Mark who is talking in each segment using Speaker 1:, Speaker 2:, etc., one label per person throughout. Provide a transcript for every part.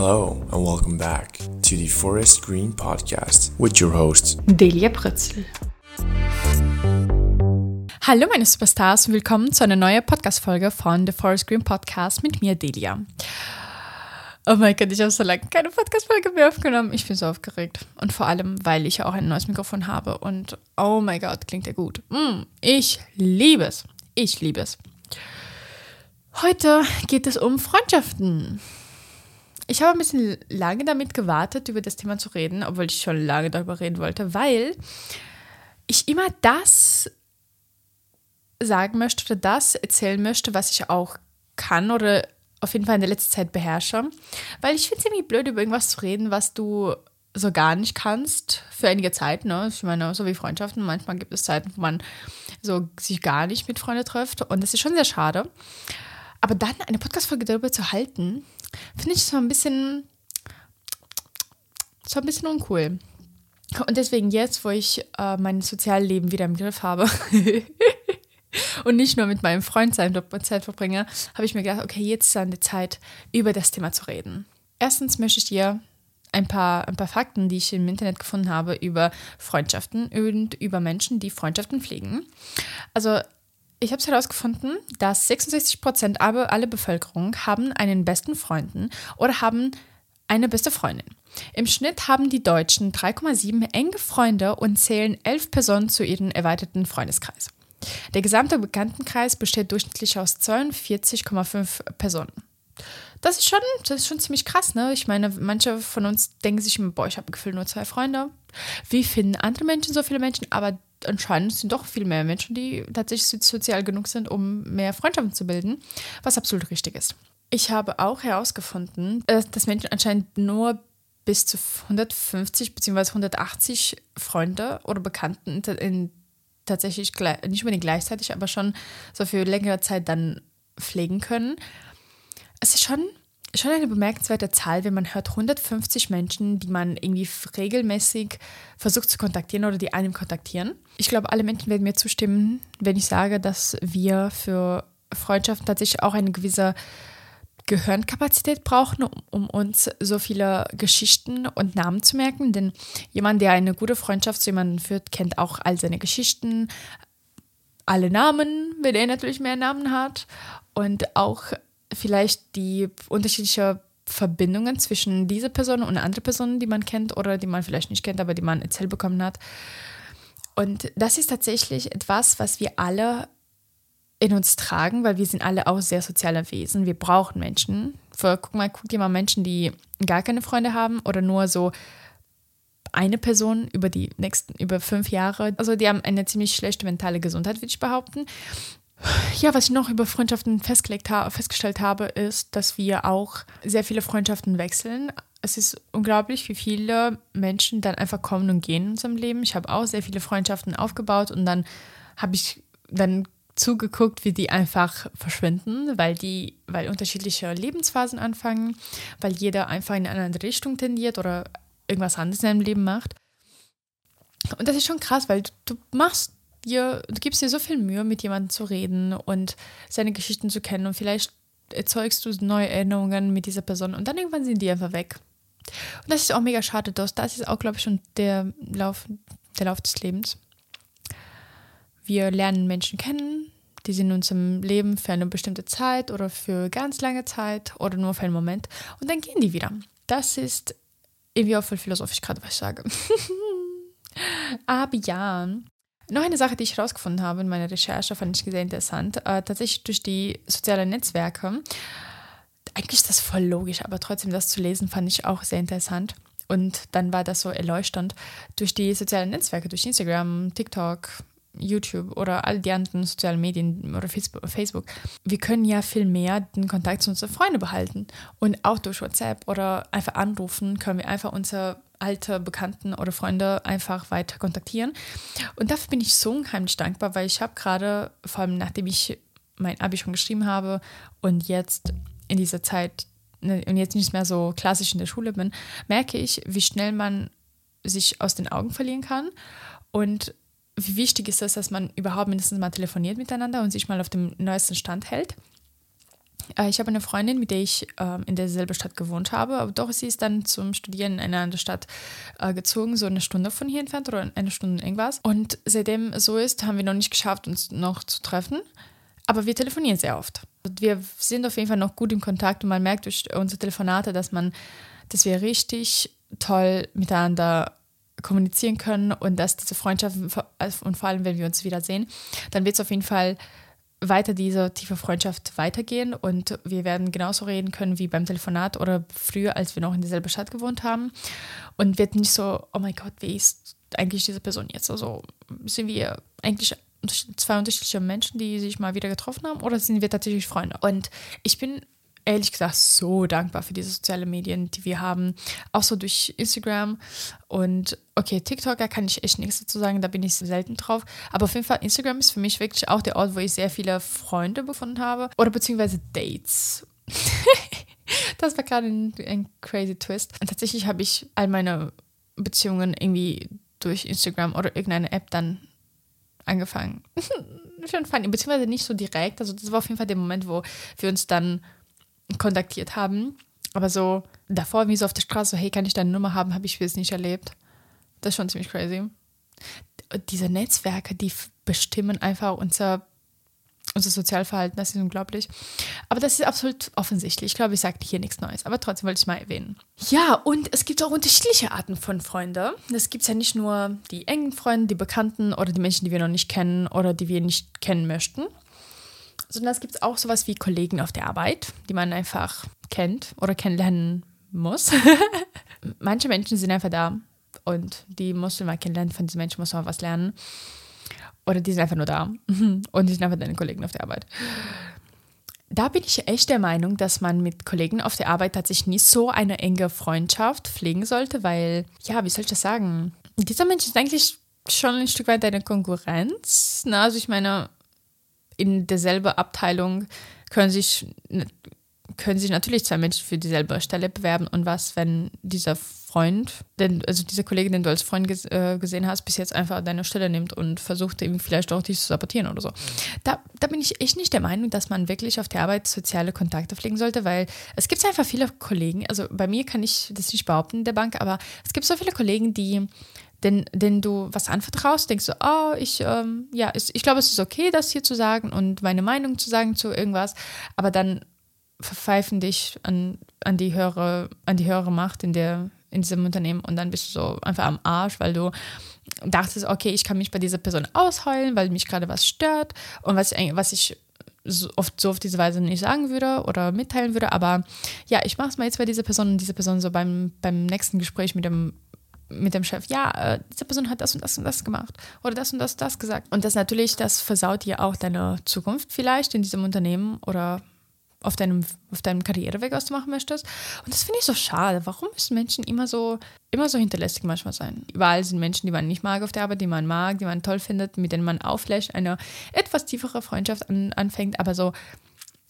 Speaker 1: Hello and welcome back to the Forest Green Podcast with your host
Speaker 2: Delia Prötzl. Hallo meine Superstars und willkommen zu einer neuen Podcast-Folge von The Forest Green Podcast mit mir, Delia. Oh mein Gott, ich habe so lange keine Podcast-Folge mehr aufgenommen. Ich bin so aufgeregt. Und vor allem, weil ich auch ein neues Mikrofon habe. Und oh mein Gott, klingt ja gut. Mm, ich liebe es. Ich liebe es. Heute geht es um Freundschaften. Ich habe ein bisschen lange damit gewartet, über das Thema zu reden, obwohl ich schon lange darüber reden wollte, weil ich immer das sagen möchte oder das erzählen möchte, was ich auch kann oder auf jeden Fall in der letzten Zeit beherrsche. Weil ich finde es irgendwie blöd, über irgendwas zu reden, was du so gar nicht kannst für einige Zeit. Ne? Ich meine, so wie Freundschaften. Manchmal gibt es Zeiten, wo man so sich gar nicht mit Freunden trifft. Und das ist schon sehr schade. Aber dann eine Podcast-Folge darüber zu halten, finde ich so ein bisschen, so ein bisschen uncool. Und deswegen jetzt, wo ich äh, mein Sozialleben wieder im Griff habe, und nicht nur mit meinem Freund Zeit verbringe, habe ich mir gedacht, okay, jetzt ist an der Zeit, über das Thema zu reden. Erstens möchte ich dir ein paar, ein paar Fakten, die ich im Internet gefunden habe, über Freundschaften und über Menschen, die Freundschaften pflegen. Also ich habe es herausgefunden, dass 66 Prozent aller Bevölkerung haben einen besten Freunden oder haben eine beste Freundin. Im Schnitt haben die Deutschen 3,7 enge Freunde und zählen elf Personen zu ihrem erweiterten Freundeskreis. Der gesamte Bekanntenkreis besteht durchschnittlich aus 42,5 Personen. Das ist, schon, das ist schon ziemlich krass, ne? Ich meine, manche von uns denken sich immer, boah, ich habe gefühlt nur zwei Freunde. Wie finden andere Menschen so viele Menschen? Aber anscheinend sind doch viel mehr Menschen, die tatsächlich sozial genug sind, um mehr Freundschaften zu bilden, was absolut richtig ist. Ich habe auch herausgefunden, äh, dass Menschen anscheinend nur bis zu 150 bzw. 180 Freunde oder Bekannten in tatsächlich nicht unbedingt gleichzeitig, aber schon so für längere Zeit dann pflegen können. Es ist schon, schon eine bemerkenswerte Zahl, wenn man hört 150 Menschen, die man irgendwie regelmäßig versucht zu kontaktieren oder die einem kontaktieren. Ich glaube, alle Menschen werden mir zustimmen, wenn ich sage, dass wir für Freundschaften tatsächlich auch eine gewisse Gehirnkapazität brauchen, um, um, uns so viele Geschichten und Namen zu merken. Denn jemand, der eine gute Freundschaft zu jemandem führt, kennt auch all seine Geschichten, alle Namen, wenn er natürlich mehr Namen hat. Und auch vielleicht die unterschiedlichen Verbindungen zwischen dieser Person und anderen Personen, die man kennt oder die man vielleicht nicht kennt, aber die man erzählt bekommen hat. Und das ist tatsächlich etwas, was wir alle in uns tragen, weil wir sind alle auch sehr soziale Wesen. Wir brauchen Menschen. Für, guck mal, guck dir mal Menschen, die gar keine Freunde haben oder nur so eine Person über die nächsten, über fünf Jahre. Also die haben eine ziemlich schlechte mentale Gesundheit, würde ich behaupten. Ja, was ich noch über Freundschaften festgelegt ha festgestellt habe, ist, dass wir auch sehr viele Freundschaften wechseln. Es ist unglaublich, wie viele Menschen dann einfach kommen und gehen in unserem Leben. Ich habe auch sehr viele Freundschaften aufgebaut und dann habe ich dann zugeguckt, wie die einfach verschwinden, weil die, weil unterschiedliche Lebensphasen anfangen, weil jeder einfach in eine andere Richtung tendiert oder irgendwas anderes in seinem Leben macht. Und das ist schon krass, weil du machst dir, du gibst dir so viel Mühe, mit jemandem zu reden und seine Geschichten zu kennen und vielleicht erzeugst du neue Erinnerungen mit dieser Person und dann irgendwann sind die einfach weg. Und das ist auch mega schade, das ist auch, glaube ich, schon der Lauf, der Lauf des Lebens. Wir lernen Menschen kennen, die sind in unserem Leben für eine bestimmte Zeit oder für ganz lange Zeit oder nur für einen Moment und dann gehen die wieder. Das ist irgendwie auch voll philosophisch gerade, was ich sage. Aber ja, noch eine Sache, die ich herausgefunden habe in meiner Recherche, fand ich sehr interessant. Äh, tatsächlich durch die sozialen Netzwerke. Eigentlich ist das voll logisch, aber trotzdem das zu lesen, fand ich auch sehr interessant. Und dann war das so erleuchtend. Durch die sozialen Netzwerke, durch Instagram, TikTok, YouTube oder all die anderen sozialen Medien oder Facebook, wir können ja viel mehr den Kontakt zu unseren Freunden behalten. Und auch durch WhatsApp oder einfach anrufen können wir einfach unsere alte Bekannten oder Freunde einfach weiter kontaktieren. Und dafür bin ich so unheimlich dankbar, weil ich habe gerade, vor allem nachdem ich mein Abi schon geschrieben habe und jetzt in dieser Zeit ne, und jetzt nicht mehr so klassisch in der Schule bin, merke ich, wie schnell man sich aus den Augen verlieren kann und wie wichtig ist es, dass man überhaupt mindestens mal telefoniert miteinander und sich mal auf dem neuesten Stand hält. Äh, ich habe eine Freundin, mit der ich äh, in derselben Stadt gewohnt habe, aber doch sie ist dann zum Studieren in eine andere Stadt äh, gezogen, so eine Stunde von hier entfernt oder eine Stunde irgendwas. Und seitdem so ist, haben wir noch nicht geschafft, uns noch zu treffen. Aber wir telefonieren sehr oft. Wir sind auf jeden Fall noch gut im Kontakt und man merkt durch unsere Telefonate, dass man, dass wir richtig toll miteinander kommunizieren können und dass diese Freundschaft und vor allem, wenn wir uns wiedersehen, dann wird es auf jeden Fall weiter diese tiefe Freundschaft weitergehen und wir werden genauso reden können wie beim Telefonat oder früher, als wir noch in derselben Stadt gewohnt haben und wird nicht so, oh mein Gott, wie ist eigentlich diese Person jetzt? Also sind wir eigentlich zwei unterschiedliche Menschen, die sich mal wieder getroffen haben oder sind wir tatsächlich Freunde? Und ich bin ehrlich gesagt so dankbar für diese sozialen Medien, die wir haben. Auch so durch Instagram und okay, TikTok, da kann ich echt nichts dazu sagen, da bin ich selten drauf. Aber auf jeden Fall, Instagram ist für mich wirklich auch der Ort, wo ich sehr viele Freunde gefunden habe oder beziehungsweise Dates. das war gerade ein, ein crazy Twist. Und tatsächlich habe ich all meine Beziehungen irgendwie durch Instagram oder irgendeine App dann angefangen. Schon funny, beziehungsweise nicht so direkt. Also das war auf jeden Fall der Moment, wo wir uns dann kontaktiert haben. Aber so davor, wie so auf der Straße, so, hey, kann ich deine Nummer haben, habe ich bis nicht erlebt. Das ist schon ziemlich crazy. Diese Netzwerke, die bestimmen einfach unser, unser Sozialverhalten, das ist unglaublich. Aber das ist absolut offensichtlich. Ich glaube, ich sage hier nichts Neues, aber trotzdem wollte ich mal erwähnen. Ja, und es gibt auch unterschiedliche Arten von Freunden. Es gibt ja nicht nur die engen Freunde, die Bekannten oder die Menschen, die wir noch nicht kennen oder die wir nicht kennen möchten sondern es gibt auch sowas wie Kollegen auf der Arbeit, die man einfach kennt oder kennenlernen muss. Manche Menschen sind einfach da und die musst du mal kennenlernen, von diesen Menschen musst du mal was lernen. Oder die sind einfach nur da und die sind einfach deine Kollegen auf der Arbeit. Da bin ich echt der Meinung, dass man mit Kollegen auf der Arbeit tatsächlich nicht so eine enge Freundschaft pflegen sollte, weil, ja, wie soll ich das sagen? Dieser Mensch ist eigentlich schon ein Stück weit deine Konkurrenz. Na, also ich meine, in derselben Abteilung können sich, können sich natürlich zwei Menschen für dieselbe Stelle bewerben. Und was, wenn dieser Freund, denn, also dieser Kollege, den du als Freund ges äh, gesehen hast, bis jetzt einfach deine Stelle nimmt und versucht, eben vielleicht auch dich zu sabotieren oder so. Da, da bin ich echt nicht der Meinung, dass man wirklich auf der Arbeit soziale Kontakte pflegen sollte, weil es gibt einfach viele Kollegen, also bei mir kann ich das nicht behaupten in der Bank, aber es gibt so viele Kollegen, die den, den du was anvertraust, denkst du, oh, ich, ähm, ja, ich, ich glaube, es ist okay, das hier zu sagen und meine Meinung zu sagen zu irgendwas, aber dann verpfeifen dich an, an die höhere, an die höhere Macht in der, in diesem Unternehmen und dann bist du so einfach am Arsch, weil du dachtest, okay, ich kann mich bei dieser Person ausheulen, weil mich gerade was stört und was, was ich so oft so auf diese Weise nicht sagen würde oder mitteilen würde, aber ja, ich mache es mal jetzt bei dieser Person und diese Person so beim, beim nächsten Gespräch mit dem mit dem Chef, ja, äh, diese Person hat das und das und das gemacht oder das und das und das gesagt. Und das natürlich, das versaut dir auch deine Zukunft vielleicht in diesem Unternehmen oder auf deinem, auf deinem Karriereweg, was du machen möchtest. Und das finde ich so schade. Warum müssen Menschen immer so, immer so hinterlässig manchmal sein? Überall sind Menschen, die man nicht mag auf der Arbeit, die man mag, die man toll findet, mit denen man auch vielleicht eine etwas tiefere Freundschaft an, anfängt, aber so,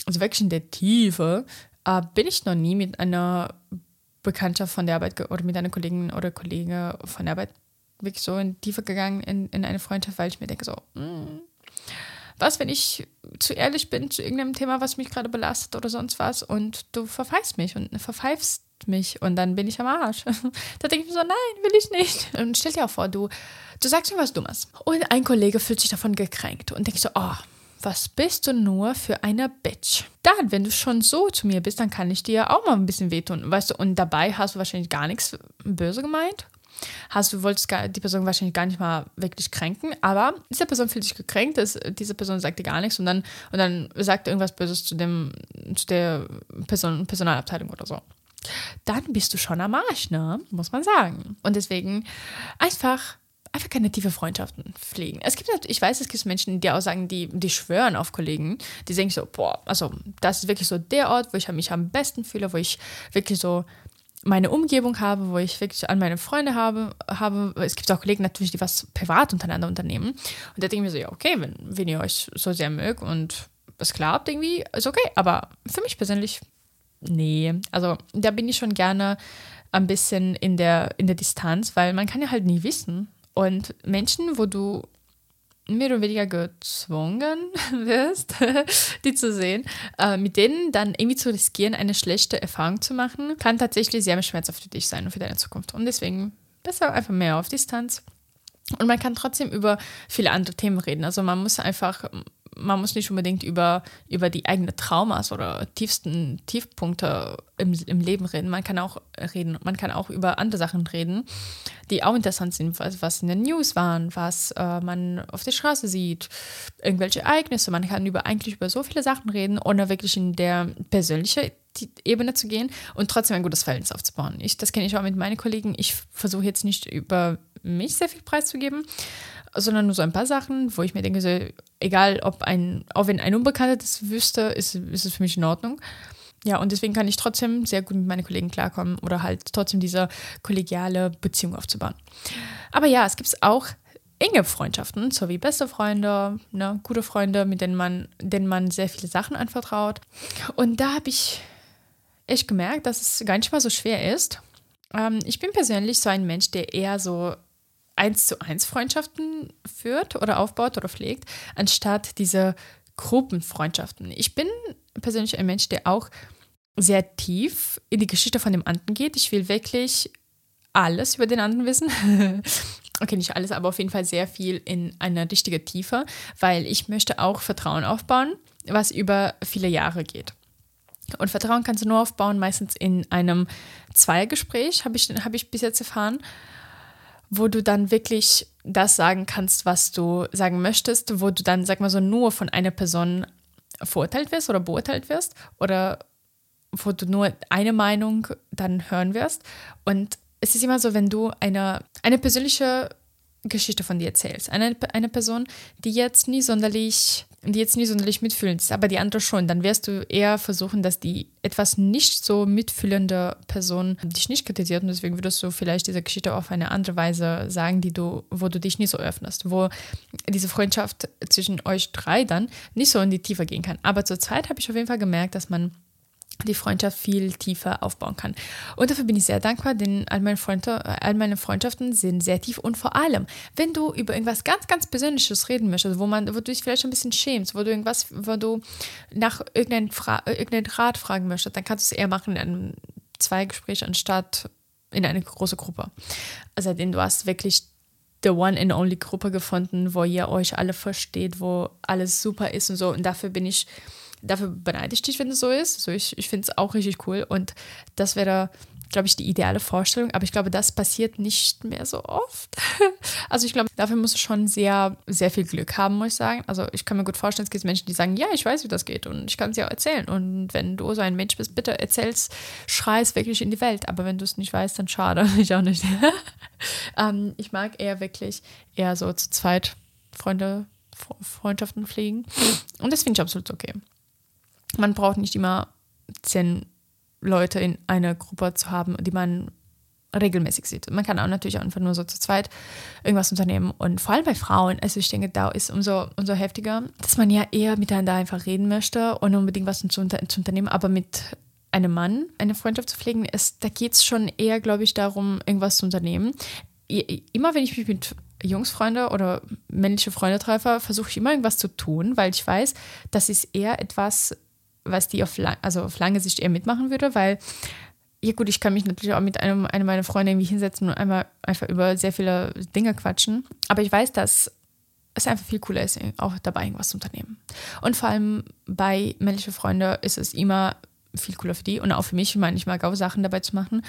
Speaker 2: also wirklich in der Tiefe äh, bin ich noch nie mit einer Bekanntschaft von der Arbeit oder mit einer Kollegin oder Kollege von der Arbeit wirklich so in Tiefe gegangen in, in eine Freundschaft, weil ich mir denke so, mm, was, wenn ich zu ehrlich bin zu irgendeinem Thema, was mich gerade belastet oder sonst was und du verpfeifst mich und verpfeifst mich und dann bin ich am Arsch. da denke ich mir so, nein, will ich nicht. Und stell dir auch vor, du, du sagst mir was Dummes und ein Kollege fühlt sich davon gekränkt und denkt so, oh, was bist du nur für eine Bitch? Dann, wenn du schon so zu mir bist, dann kann ich dir auch mal ein bisschen wehtun, weißt du, und dabei hast du wahrscheinlich gar nichts böse gemeint. Hast du wolltest die Person wahrscheinlich gar nicht mal wirklich kränken, aber diese Person fühlt sich gekränkt, dass diese Person sagt dir gar nichts und dann und dann sagt irgendwas Böses zu dem zu der Person, Personalabteilung oder so. Dann bist du schon am Arsch, ne? Muss man sagen. Und deswegen einfach einfach keine tiefe Freundschaften pflegen. Es gibt, ich weiß, es gibt Menschen, die auch sagen, die, die schwören auf Kollegen, die denken so, boah, also das ist wirklich so der Ort, wo ich mich am besten fühle, wo ich wirklich so meine Umgebung habe, wo ich wirklich an meine Freunde habe, habe. Es gibt auch Kollegen natürlich, die was privat untereinander unternehmen. Und da denke ich mir so, ja, okay, wenn, wenn ihr euch so sehr mögt und es klappt irgendwie, ist okay. Aber für mich persönlich, nee. Also da bin ich schon gerne ein bisschen in der, in der Distanz, weil man kann ja halt nie wissen, und Menschen, wo du mehr oder weniger gezwungen wirst, die zu sehen, äh, mit denen dann irgendwie zu riskieren, eine schlechte Erfahrung zu machen, kann tatsächlich sehr schmerzhaft für dich sein und für deine Zukunft. Und deswegen besser einfach mehr auf Distanz. Und man kann trotzdem über viele andere Themen reden. Also man muss einfach man muss nicht unbedingt über, über die eigenen Traumas oder tiefsten Tiefpunkte im, im Leben reden. Man kann auch reden, man kann auch über andere Sachen reden, die auch interessant sind, was, was in den News waren, was äh, man auf der Straße sieht, irgendwelche Ereignisse. Man kann über eigentlich über so viele Sachen reden, ohne wirklich in der persönlichen Ebene zu gehen und trotzdem ein gutes Verhältnis aufzubauen. Ich, das kenne ich auch mit meinen Kollegen. Ich versuche jetzt nicht über mich sehr viel preiszugeben, sondern nur so ein paar Sachen, wo ich mir denke, so, egal ob ein, auch wenn ein Unbekannter das wüsste, ist, ist es für mich in Ordnung. Ja, und deswegen kann ich trotzdem sehr gut mit meinen Kollegen klarkommen oder halt trotzdem diese kollegiale Beziehung aufzubauen. Aber ja, es gibt auch enge Freundschaften, so wie beste Freunde, ne, gute Freunde, mit denen man, denen man sehr viele Sachen anvertraut. Und da habe ich echt gemerkt, dass es gar nicht mal so schwer ist. Ähm, ich bin persönlich so ein Mensch, der eher so eins zu eins Freundschaften führt oder aufbaut oder pflegt, anstatt diese Gruppenfreundschaften. Ich bin persönlich ein Mensch, der auch sehr tief in die Geschichte von dem anderen geht. Ich will wirklich alles über den anderen wissen. okay, nicht alles, aber auf jeden Fall sehr viel in eine richtige Tiefe, weil ich möchte auch Vertrauen aufbauen, was über viele Jahre geht. Und Vertrauen kannst du nur aufbauen, meistens in einem Zweiergespräch, habe ich, hab ich bis jetzt erfahren wo du dann wirklich das sagen kannst, was du sagen möchtest, wo du dann, sag mal so, nur von einer Person verurteilt wirst oder beurteilt wirst oder wo du nur eine Meinung dann hören wirst. Und es ist immer so, wenn du eine, eine persönliche Geschichte von dir erzählst, eine, eine Person, die jetzt nie sonderlich die jetzt nie sonderlich mitfühlend ist, aber die andere schon, dann wirst du eher versuchen, dass die etwas nicht so mitfühlende Person dich nicht kritisiert. Und deswegen würdest du vielleicht diese Geschichte auf eine andere Weise sagen, die du, wo du dich nicht so öffnest, wo diese Freundschaft zwischen euch drei dann nicht so in die Tiefe gehen kann. Aber zur Zeit habe ich auf jeden Fall gemerkt, dass man die Freundschaft viel tiefer aufbauen kann. Und dafür bin ich sehr dankbar, denn all meine, all meine Freundschaften sind sehr tief und vor allem, wenn du über irgendwas ganz, ganz Persönliches reden möchtest, wo, man, wo du dich vielleicht ein bisschen schämst, wo du irgendwas, wo du nach irgendeinem, Fra irgendeinen Rat fragen möchtest, dann kannst du es eher machen in einem Zweigespräch anstatt in eine große Gruppe. Also du hast wirklich the one and only Gruppe gefunden, wo ihr euch alle versteht, wo alles super ist und so. Und dafür bin ich dafür beneide ich dich, wenn es so ist. Also ich, ich finde es auch richtig cool und das wäre, glaube ich, die ideale Vorstellung. Aber ich glaube, das passiert nicht mehr so oft. also ich glaube, dafür musst du schon sehr, sehr viel Glück haben, muss ich sagen. Also ich kann mir gut vorstellen, es gibt Menschen, die sagen, ja, ich weiß, wie das geht und ich kann es dir auch erzählen. Und wenn du so ein Mensch bist, bitte erzähl's, schrei es wirklich in die Welt. Aber wenn du es nicht weißt, dann schade. ich auch nicht. ähm, ich mag eher wirklich eher so zu zweit Freunde, Freundschaften pflegen. Und das finde ich absolut okay man braucht nicht immer zehn Leute in einer Gruppe zu haben, die man regelmäßig sieht. Man kann auch natürlich einfach nur so zu zweit irgendwas unternehmen. Und vor allem bei Frauen, also ich denke, da ist umso, umso heftiger, dass man ja eher miteinander einfach reden möchte und unbedingt was zu, unter zu unternehmen, aber mit einem Mann eine Freundschaft zu pflegen, ist, da geht es schon eher, glaube ich, darum, irgendwas zu unternehmen. Immer wenn ich mich mit Jungsfreunde oder männliche Freunde treffe, versuche ich immer irgendwas zu tun, weil ich weiß, das ist eher etwas, was die auf, also auf lange Sicht eher mitmachen würde, weil, ja gut, ich kann mich natürlich auch mit einem, einem meiner Freunde irgendwie hinsetzen und einmal einfach über sehr viele Dinge quatschen. Aber ich weiß, dass es einfach viel cooler ist, auch dabei irgendwas zu unternehmen. Und vor allem bei männlichen Freunden ist es immer viel cooler für die und auch für mich, ich meine, ich mag auch Sachen dabei zu machen.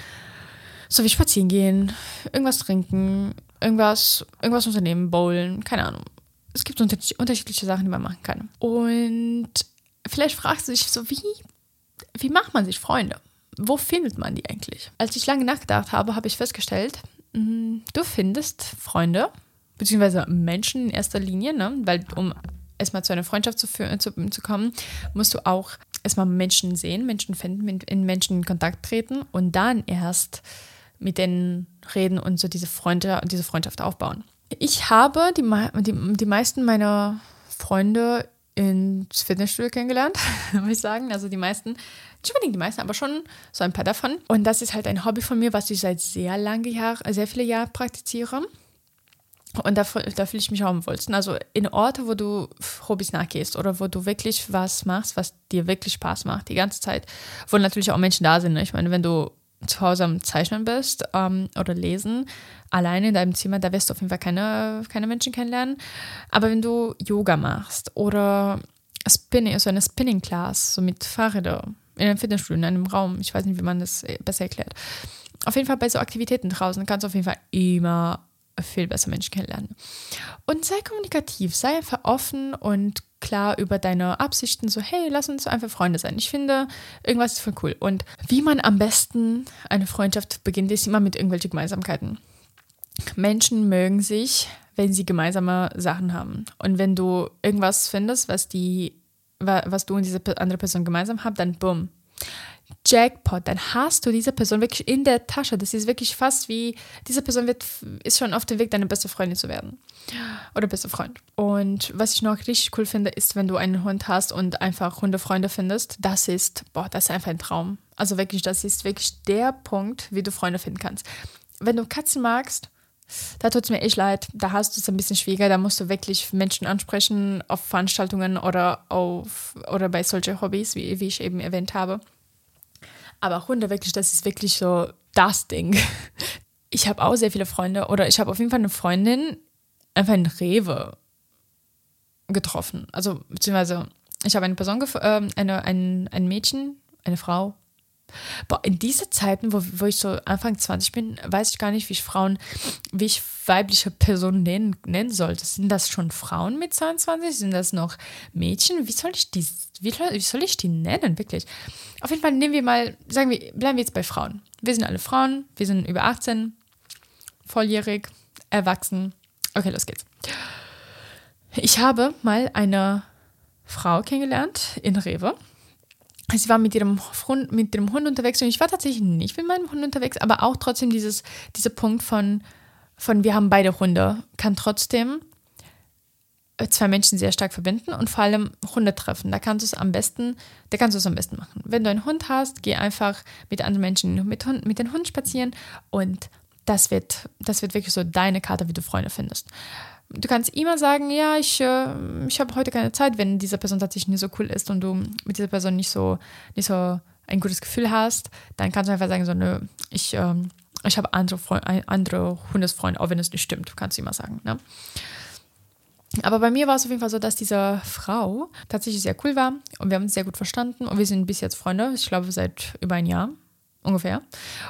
Speaker 2: So wie spazieren gehen, irgendwas trinken, irgendwas, irgendwas unternehmen, bowlen, keine Ahnung. Es gibt unterschiedliche Sachen, die man machen kann. Und vielleicht fragst du dich so, wie, wie macht man sich Freunde? Wo findet man die eigentlich? Als ich lange nachgedacht habe, habe ich festgestellt, mm, du findest Freunde, beziehungsweise Menschen in erster Linie, ne? weil um erstmal zu einer Freundschaft zu, zu, zu kommen, musst du auch erstmal Menschen sehen, Menschen finden, mit in Menschen in Kontakt treten und dann erst mit denen reden und so diese Freunde diese Freundschaft aufbauen. Ich habe die, die, die meisten meiner Freunde ins Fitnessstudio kennengelernt, muss ich sagen. Also die meisten, nicht unbedingt die meisten, aber schon so ein paar davon. Und das ist halt ein Hobby von mir, was ich seit sehr lange Jahren, sehr viele Jahre praktiziere. Und da, da fühle ich mich auch am wohlsten. Also in Orte, wo du Hobbys nachgehst oder wo du wirklich was machst, was dir wirklich Spaß macht, die ganze Zeit, wo natürlich auch Menschen da sind. Ne? Ich meine, wenn du zu Hause am Zeichnen bist ähm, oder lesen, alleine in deinem Zimmer, da wirst du auf jeden Fall keine, keine Menschen kennenlernen. Aber wenn du Yoga machst oder Spinning, so eine Spinning-Class, so mit Fahrrädern, in einem Fitnessstudio, in einem Raum, ich weiß nicht, wie man das besser erklärt. Auf jeden Fall bei so Aktivitäten draußen kannst du auf jeden Fall immer viel besser Menschen kennenlernen. Und sei kommunikativ, sei einfach offen und klar über deine Absichten, so hey, lass uns einfach Freunde sein. Ich finde, irgendwas ist voll cool. Und wie man am besten eine Freundschaft beginnt, ist immer mit irgendwelchen Gemeinsamkeiten. Menschen mögen sich, wenn sie gemeinsame Sachen haben. Und wenn du irgendwas findest, was die, was du und diese andere Person gemeinsam habt, dann bumm, Jackpot, dann hast du diese Person wirklich in der Tasche. Das ist wirklich fast wie, diese Person wird, ist schon auf dem Weg, deine beste Freundin zu werden. Oder beste Freund. Und was ich noch richtig cool finde, ist, wenn du einen Hund hast und einfach Hundefreunde findest. Das ist, boah, das ist einfach ein Traum. Also wirklich, das ist wirklich der Punkt, wie du Freunde finden kannst. Wenn du Katzen magst, da tut es mir echt leid. Da hast du es ein bisschen schwieriger. Da musst du wirklich Menschen ansprechen auf Veranstaltungen oder, auf, oder bei solchen Hobbys, wie, wie ich eben erwähnt habe. Aber Hunde wirklich, das ist wirklich so das Ding. Ich habe auch sehr viele Freunde oder ich habe auf jeden Fall eine Freundin einfach in Rewe getroffen. Also, beziehungsweise, ich habe eine Person, äh, eine, ein, ein Mädchen, eine Frau, Boah, in diese Zeiten, wo, wo ich so Anfang 20 bin, weiß ich gar nicht, wie ich Frauen, wie ich weibliche Personen nennen, nennen sollte. Sind das schon Frauen mit 22? Sind das noch Mädchen? Wie soll ich die, wie, wie soll ich die nennen, wirklich? Auf jeden Fall nehmen wir mal, sagen wir, bleiben wir jetzt bei Frauen. Wir sind alle Frauen, wir sind über 18, volljährig, erwachsen. Okay, los geht's. Ich habe mal eine Frau kennengelernt in Rewe sie war mit ihrem, Hund, mit ihrem Hund unterwegs und ich war tatsächlich nicht mit meinem Hund unterwegs, aber auch trotzdem dieses, dieser Punkt von, von wir haben beide Hunde, kann trotzdem äh, zwei Menschen sehr stark verbinden und vor allem Hunde treffen. Da kannst du es am besten, da kannst du es am besten machen. Wenn du einen Hund hast, geh einfach mit anderen Menschen mit, Hund, mit den Hund spazieren und das wird, das wird wirklich so deine Karte, wie du Freunde findest du kannst immer sagen, ja, ich, äh, ich habe heute keine Zeit, wenn diese Person tatsächlich nicht so cool ist und du mit dieser Person nicht so, nicht so ein gutes Gefühl hast, dann kannst du einfach sagen, so, nö, ich, äh, ich habe andere, andere Hundesfreunde, auch wenn es nicht stimmt, kannst du immer sagen. Ne? Aber bei mir war es auf jeden Fall so, dass diese Frau tatsächlich sehr cool war und wir haben uns sehr gut verstanden und wir sind bis jetzt Freunde, ich glaube seit über ein Jahr ungefähr.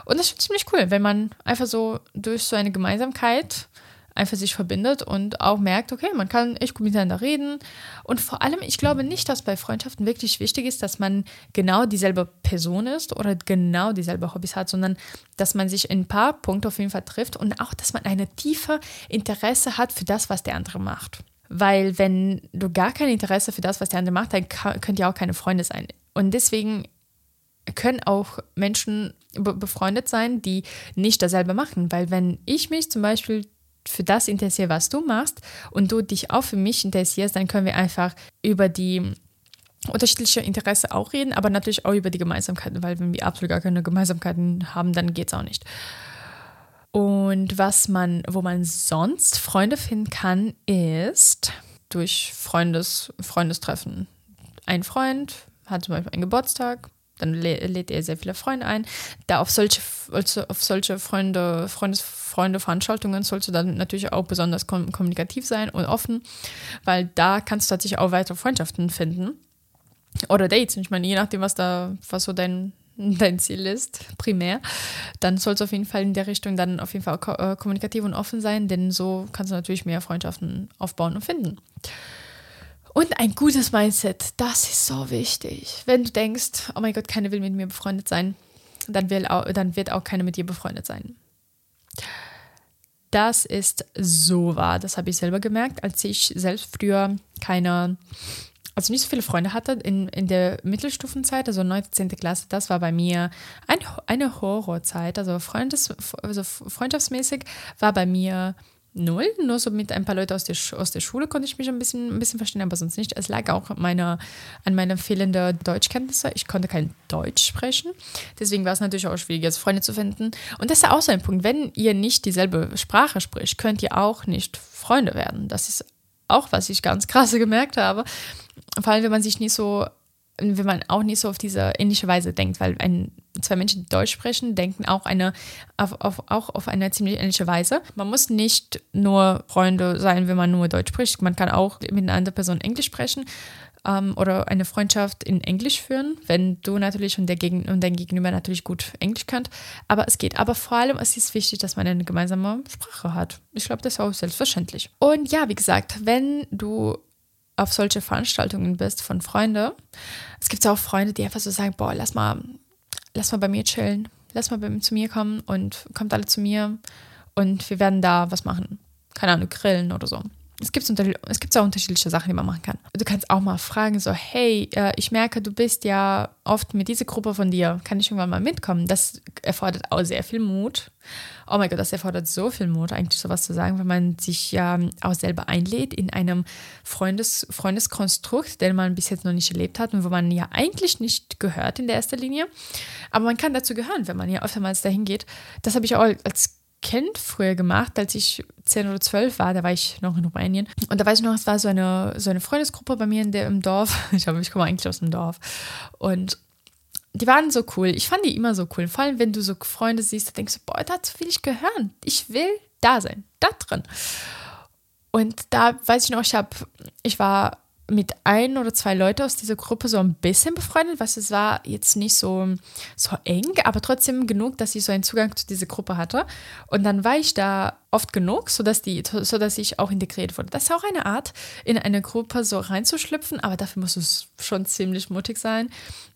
Speaker 2: Und das ist ziemlich cool, wenn man einfach so durch so eine Gemeinsamkeit einfach sich verbindet und auch merkt, okay, man kann echt gut miteinander reden. Und vor allem, ich glaube nicht, dass bei Freundschaften wirklich wichtig ist, dass man genau dieselbe Person ist oder genau dieselbe Hobbys hat, sondern dass man sich in ein paar Punkten auf jeden Fall trifft und auch, dass man eine tiefe Interesse hat für das, was der andere macht. Weil wenn du gar kein Interesse für das, was der andere macht, dann könnt ihr auch keine Freunde sein. Und deswegen können auch Menschen befreundet sein, die nicht dasselbe machen. Weil wenn ich mich zum Beispiel für das interessiere, was du machst und du dich auch für mich interessierst, dann können wir einfach über die unterschiedliche Interesse auch reden, aber natürlich auch über die Gemeinsamkeiten, weil wenn wir absolut gar keine Gemeinsamkeiten haben, dann geht es auch nicht. Und was man, wo man sonst Freunde finden kann, ist durch Freundes, Freundestreffen. Ein Freund hat zum Beispiel einen Geburtstag, dann lädt er sehr viele Freunde ein. Da auf solche, also auf solche Freunde, Freundes, Freunde Veranstaltungen sollst du dann natürlich auch besonders kommunikativ sein und offen, weil da kannst du tatsächlich auch weitere Freundschaften finden. Oder Dates. Ich meine, je nachdem, was da, was so dein, dein Ziel ist, primär, dann sollst du auf jeden Fall in der Richtung dann auf jeden Fall äh, kommunikativ und offen sein, denn so kannst du natürlich mehr Freundschaften aufbauen und finden. Und ein gutes Mindset, das ist so wichtig. Wenn du denkst, oh mein Gott, keiner will mit mir befreundet sein, dann, will auch, dann wird auch keiner mit dir befreundet sein. Das ist so wahr. Das habe ich selber gemerkt, als ich selbst früher keine, also nicht so viele Freunde hatte in, in der Mittelstufenzeit, also 19. Klasse. Das war bei mir ein, eine Horrorzeit. Also, Freundes, also freundschaftsmäßig war bei mir null. Nur so mit ein paar Leuten aus der, aus der Schule konnte ich mich ein bisschen, ein bisschen verstehen, aber sonst nicht. Es lag auch meine, an meiner fehlenden Deutschkenntnisse. Ich konnte kein Deutsch sprechen. Deswegen war es natürlich auch schwierig, jetzt Freunde zu finden. Und das ist auch so ein Punkt. Wenn ihr nicht dieselbe Sprache spricht, könnt ihr auch nicht Freunde werden. Das ist auch, was ich ganz krass gemerkt habe. Vor allem, wenn man sich nicht so wenn man auch nicht so auf diese ähnliche Weise denkt, weil ein, zwei Menschen, die Deutsch sprechen, denken auch, eine, auf, auf, auch auf eine ziemlich ähnliche Weise. Man muss nicht nur Freunde sein, wenn man nur Deutsch spricht. Man kann auch mit einer anderen Person Englisch sprechen ähm, oder eine Freundschaft in Englisch führen, wenn du natürlich und, der Gegen und dein Gegenüber natürlich gut Englisch könnt. Aber es geht. Aber vor allem ist es wichtig, dass man eine gemeinsame Sprache hat. Ich glaube, das ist auch selbstverständlich. Und ja, wie gesagt, wenn du auf solche Veranstaltungen bist von Freunden. Es gibt auch Freunde, die einfach so sagen, boah, lass mal, lass mal bei mir chillen, lass mal bei, zu mir kommen und kommt alle zu mir und wir werden da was machen. Keine Ahnung, grillen oder so es gibt, es gibt auch unterschiedliche Sachen, die man machen kann. Du kannst auch mal fragen, so, hey, äh, ich merke, du bist ja oft mit dieser Gruppe von dir, kann ich irgendwann mal mitkommen? Das erfordert auch sehr viel Mut. Oh mein Gott, das erfordert so viel Mut, eigentlich sowas zu sagen, wenn man sich ja auch selber einlädt in einem Freundes, Freundeskonstrukt, den man bis jetzt noch nicht erlebt hat und wo man ja eigentlich nicht gehört in der ersten Linie. Aber man kann dazu gehören, wenn man ja oftmals dahin geht. Das habe ich auch als Kind früher gemacht, als ich 10 oder 12 war, da war ich noch in Rumänien. Und da weiß ich noch, es war so eine, so eine Freundesgruppe bei mir in der, im Dorf. Ich glaube, ich komme eigentlich aus dem Dorf. Und die waren so cool. Ich fand die immer so cool. Vor allem, wenn du so Freunde siehst, denkst du, boah, dazu will ich gehören. Ich will da sein, da drin. Und da weiß ich noch, ich habe, ich war mit ein oder zwei Leuten aus dieser Gruppe so ein bisschen befreundet, was es war jetzt nicht so, so eng, aber trotzdem genug, dass ich so einen Zugang zu dieser Gruppe hatte. Und dann war ich da oft genug, sodass, die, sodass ich auch integriert wurde. Das ist auch eine Art, in eine Gruppe so reinzuschlüpfen, aber dafür musst du schon ziemlich mutig sein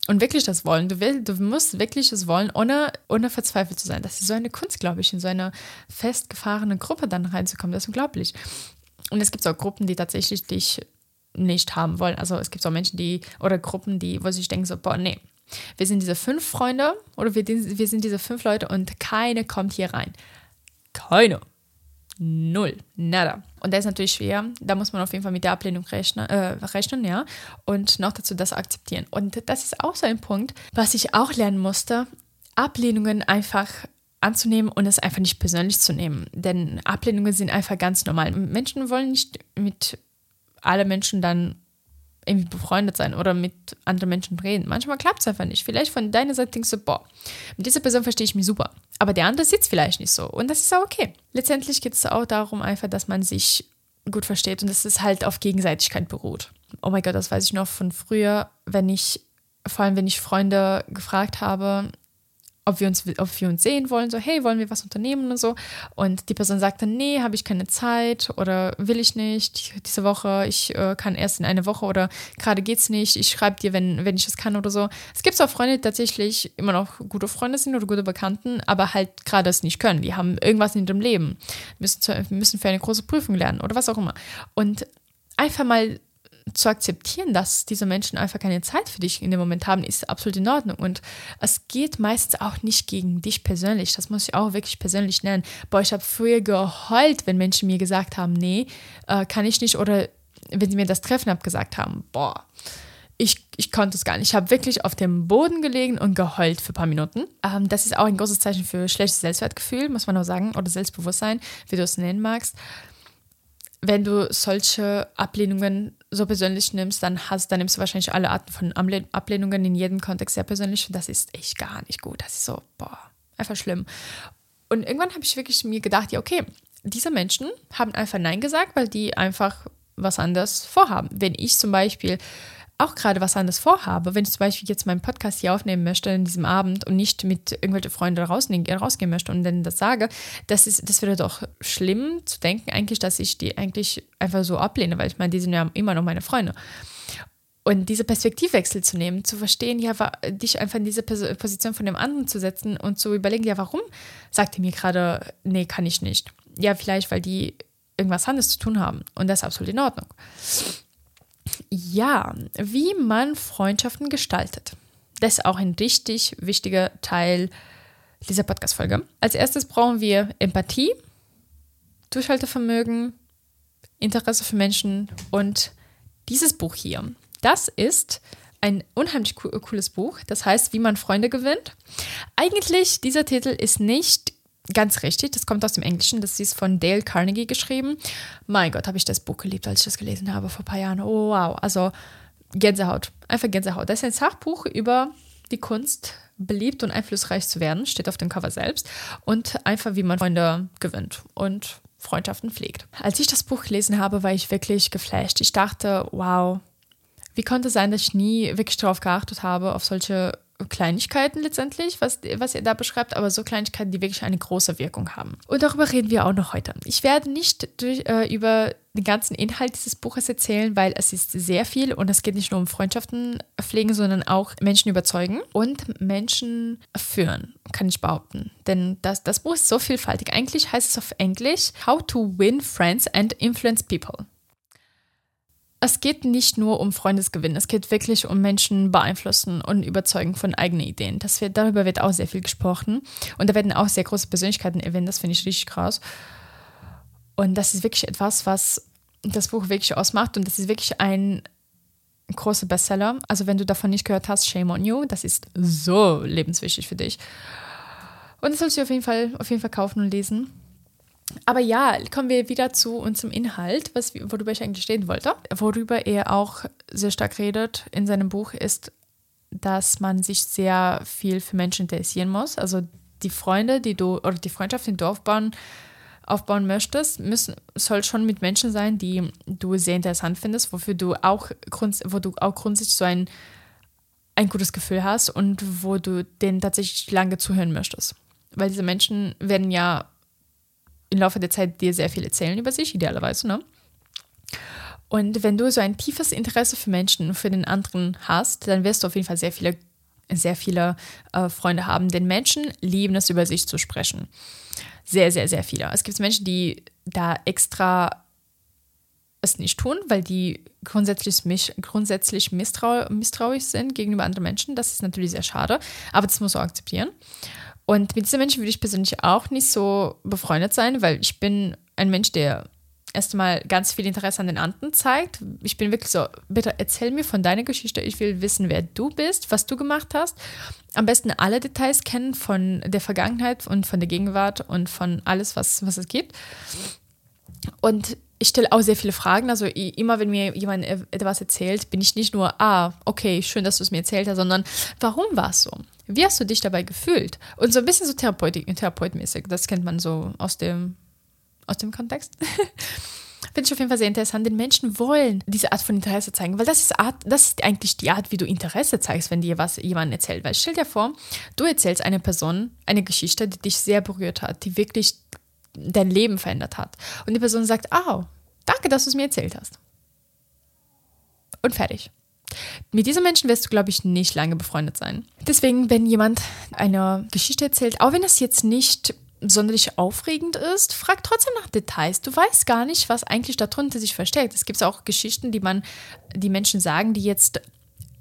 Speaker 2: und wirklich das wollen. Du, will, du musst wirklich es wollen, ohne, ohne verzweifelt zu sein. Das ist so eine Kunst, glaube ich, in so eine festgefahrene Gruppe dann reinzukommen. Das ist unglaublich. Und es gibt auch Gruppen, die tatsächlich dich nicht haben wollen. Also es gibt so Menschen, die oder Gruppen, die, wo sich denken so, boah, nee, wir sind diese fünf Freunde oder wir, wir sind diese fünf Leute und keine kommt hier rein. Keine. Null. Nada. Und das ist natürlich schwer. Da muss man auf jeden Fall mit der Ablehnung rechnen, äh, rechnen, ja. Und noch dazu das akzeptieren. Und das ist auch so ein Punkt, was ich auch lernen musste. Ablehnungen einfach anzunehmen und es einfach nicht persönlich zu nehmen. Denn Ablehnungen sind einfach ganz normal. Menschen wollen nicht mit alle Menschen dann irgendwie befreundet sein oder mit anderen Menschen reden. Manchmal klappt es einfach nicht. Vielleicht von deiner Seite denkst du, boah, mit dieser Person verstehe ich mich super. Aber der andere es vielleicht nicht so. Und das ist auch okay. Letztendlich geht es auch darum, einfach, dass man sich gut versteht und dass es halt auf Gegenseitigkeit beruht. Oh mein Gott, das weiß ich noch von früher, wenn ich, vor allem wenn ich Freunde gefragt habe, ob wir uns, ob wir uns sehen wollen, so, hey, wollen wir was unternehmen und so. Und die Person sagt dann, nee, habe ich keine Zeit oder will ich nicht diese Woche, ich äh, kann erst in eine Woche oder gerade geht's nicht, ich schreibe dir, wenn, wenn ich es kann oder so. Es gibt auch Freunde, die tatsächlich immer noch gute Freunde sind oder gute Bekannten, aber halt gerade es nicht können. Die haben irgendwas in ihrem Leben, müssen, zu, müssen für eine große Prüfung lernen oder was auch immer. Und einfach mal zu akzeptieren, dass diese Menschen einfach keine Zeit für dich in dem Moment haben, ist absolut in Ordnung. Und es geht meistens auch nicht gegen dich persönlich. Das muss ich auch wirklich persönlich nennen. Boah, ich habe früher geheult, wenn Menschen mir gesagt haben, nee, äh, kann ich nicht. Oder wenn sie mir das Treffen abgesagt haben. Boah, ich, ich konnte es gar nicht. Ich habe wirklich auf dem Boden gelegen und geheult für ein paar Minuten. Ähm, das ist auch ein großes Zeichen für schlechtes Selbstwertgefühl, muss man auch sagen, oder Selbstbewusstsein, wie du es nennen magst wenn du solche Ablehnungen so persönlich nimmst, dann hast, dann nimmst du wahrscheinlich alle Arten von Ablehnungen in jedem Kontext sehr persönlich. Und das ist echt gar nicht gut. Das ist so, boah, einfach schlimm. Und irgendwann habe ich wirklich mir gedacht, ja, okay, diese Menschen haben einfach Nein gesagt, weil die einfach was anderes vorhaben. Wenn ich zum Beispiel auch gerade was anderes vorhabe, wenn ich zum Beispiel jetzt meinen Podcast hier aufnehmen möchte in diesem Abend und nicht mit irgendwelchen Freunden rausgehen, möchte und dann das sage, das, ist, das wäre doch schlimm zu denken eigentlich, dass ich die eigentlich einfach so ablehne, weil ich meine, die sind ja immer noch meine Freunde. Und diese Perspektivwechsel zu nehmen, zu verstehen, ja, dich einfach in diese Position von dem anderen zu setzen und zu überlegen, ja, warum sagt er mir gerade, nee, kann ich nicht. Ja, vielleicht, weil die irgendwas anderes zu tun haben. Und das ist absolut in Ordnung. Ja, wie man Freundschaften gestaltet. Das ist auch ein richtig wichtiger Teil dieser Podcast-Folge. Als erstes brauchen wir Empathie. Durchhaltevermögen, Interesse für Menschen und dieses Buch hier. Das ist ein unheimlich cooles Buch. Das heißt, wie man Freunde gewinnt. Eigentlich, dieser Titel ist nicht ganz richtig. Das kommt aus dem Englischen. Das ist von Dale Carnegie geschrieben. Mein Gott, habe ich das Buch geliebt, als ich das gelesen habe vor ein paar Jahren. Oh, wow. Also Gänsehaut. Einfach Gänsehaut. Das ist ein Sachbuch über die Kunst, beliebt und einflussreich zu werden. Steht auf dem Cover selbst. Und einfach, wie man Freunde gewinnt und Freundschaften pflegt. Als ich das Buch gelesen habe, war ich wirklich geflasht. Ich dachte, wow, wie konnte es sein, dass ich nie wirklich darauf geachtet habe, auf solche Kleinigkeiten letztendlich, was, was ihr da beschreibt, aber so Kleinigkeiten, die wirklich eine große Wirkung haben. Und darüber reden wir auch noch heute. Ich werde nicht durch, äh, über den ganzen Inhalt dieses Buches erzählen, weil es ist sehr viel und es geht nicht nur um Freundschaften pflegen, sondern auch Menschen überzeugen und Menschen führen, kann ich behaupten. Denn das, das Buch ist so vielfältig. Eigentlich heißt es auf Englisch How to Win Friends and Influence People es geht nicht nur um Freundesgewinn, es geht wirklich um Menschen beeinflussen und überzeugen von eigenen Ideen. Das wird, darüber wird auch sehr viel gesprochen. Und da werden auch sehr große Persönlichkeiten erwähnt, das finde ich richtig krass. Und das ist wirklich etwas, was das Buch wirklich ausmacht. Und das ist wirklich ein großer Bestseller. Also wenn du davon nicht gehört hast, shame on you. Das ist so lebenswichtig für dich. Und das sollst du auf jeden Fall, auf jeden Fall kaufen und lesen. Aber ja, kommen wir wieder zu unserem Inhalt, was, worüber ich eigentlich reden wollte. Worüber er auch sehr stark redet in seinem Buch ist, dass man sich sehr viel für Menschen interessieren muss. Also die Freunde, die du oder die Freundschaft, die du aufbauen, aufbauen möchtest, müssen, soll schon mit Menschen sein, die du sehr interessant findest, wofür du auch, wo du auch grundsätzlich so ein, ein gutes Gefühl hast und wo du denen tatsächlich lange zuhören möchtest. Weil diese Menschen werden ja im Laufe der Zeit dir sehr viel erzählen über sich, idealerweise, ne? Und wenn du so ein tiefes Interesse für Menschen, für den anderen hast, dann wirst du auf jeden Fall sehr viele, sehr viele äh, Freunde haben. Denn Menschen lieben es, über sich zu sprechen. Sehr, sehr, sehr viele. Es gibt Menschen, die da extra es nicht tun, weil die grundsätzlich, mich, grundsätzlich misstrau misstrauisch sind gegenüber anderen Menschen. Das ist natürlich sehr schade, aber das muss man akzeptieren. Und mit diesen Menschen würde ich persönlich auch nicht so befreundet sein, weil ich bin ein Mensch, der erstmal ganz viel Interesse an den anderen zeigt. Ich bin wirklich so, bitte erzähl mir von deiner Geschichte. Ich will wissen, wer du bist, was du gemacht hast. Am besten alle Details kennen von der Vergangenheit und von der Gegenwart und von alles, was, was es gibt. Und ich stelle auch sehr viele Fragen. Also immer, wenn mir jemand etwas erzählt, bin ich nicht nur, ah, okay, schön, dass du es mir erzählt hast, sondern warum war es so? Wie hast du dich dabei gefühlt? Und so ein bisschen so Therapeut therapeutmäßig. Das kennt man so aus dem, aus dem Kontext. Finde ich auf jeden Fall sehr interessant, denn Menschen wollen diese Art von Interesse zeigen, weil das ist, Art, das ist eigentlich die Art, wie du Interesse zeigst, wenn dir was jemand erzählt. Weil stell dir vor, du erzählst einer Person eine Geschichte, die dich sehr berührt hat, die wirklich dein Leben verändert hat. Und die Person sagt, oh, danke, dass du es mir erzählt hast. Und fertig. Mit diesen Menschen wirst du, glaube ich, nicht lange befreundet sein. Deswegen, wenn jemand eine Geschichte erzählt, auch wenn es jetzt nicht sonderlich aufregend ist, frag trotzdem nach Details. Du weißt gar nicht, was eigentlich darunter sich versteckt. Es gibt auch Geschichten, die man, die Menschen sagen, die jetzt